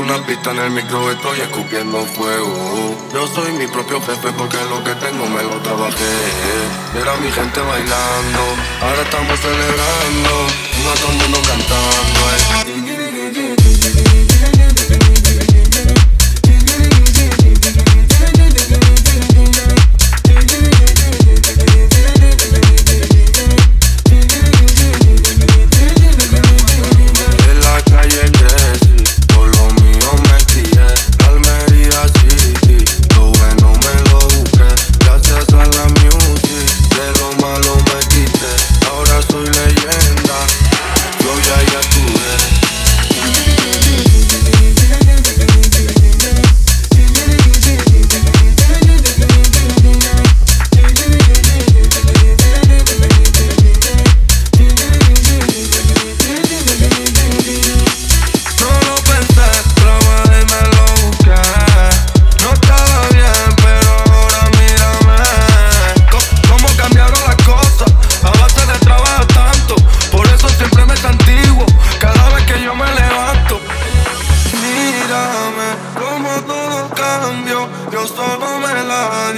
una pista en el micro, estoy escupiendo fuego. Yo soy mi propio jefe porque lo que tengo me lo trabajé. Era mi gente bailando, ahora estamos celebrando. No todo el mundo cantando. Eh.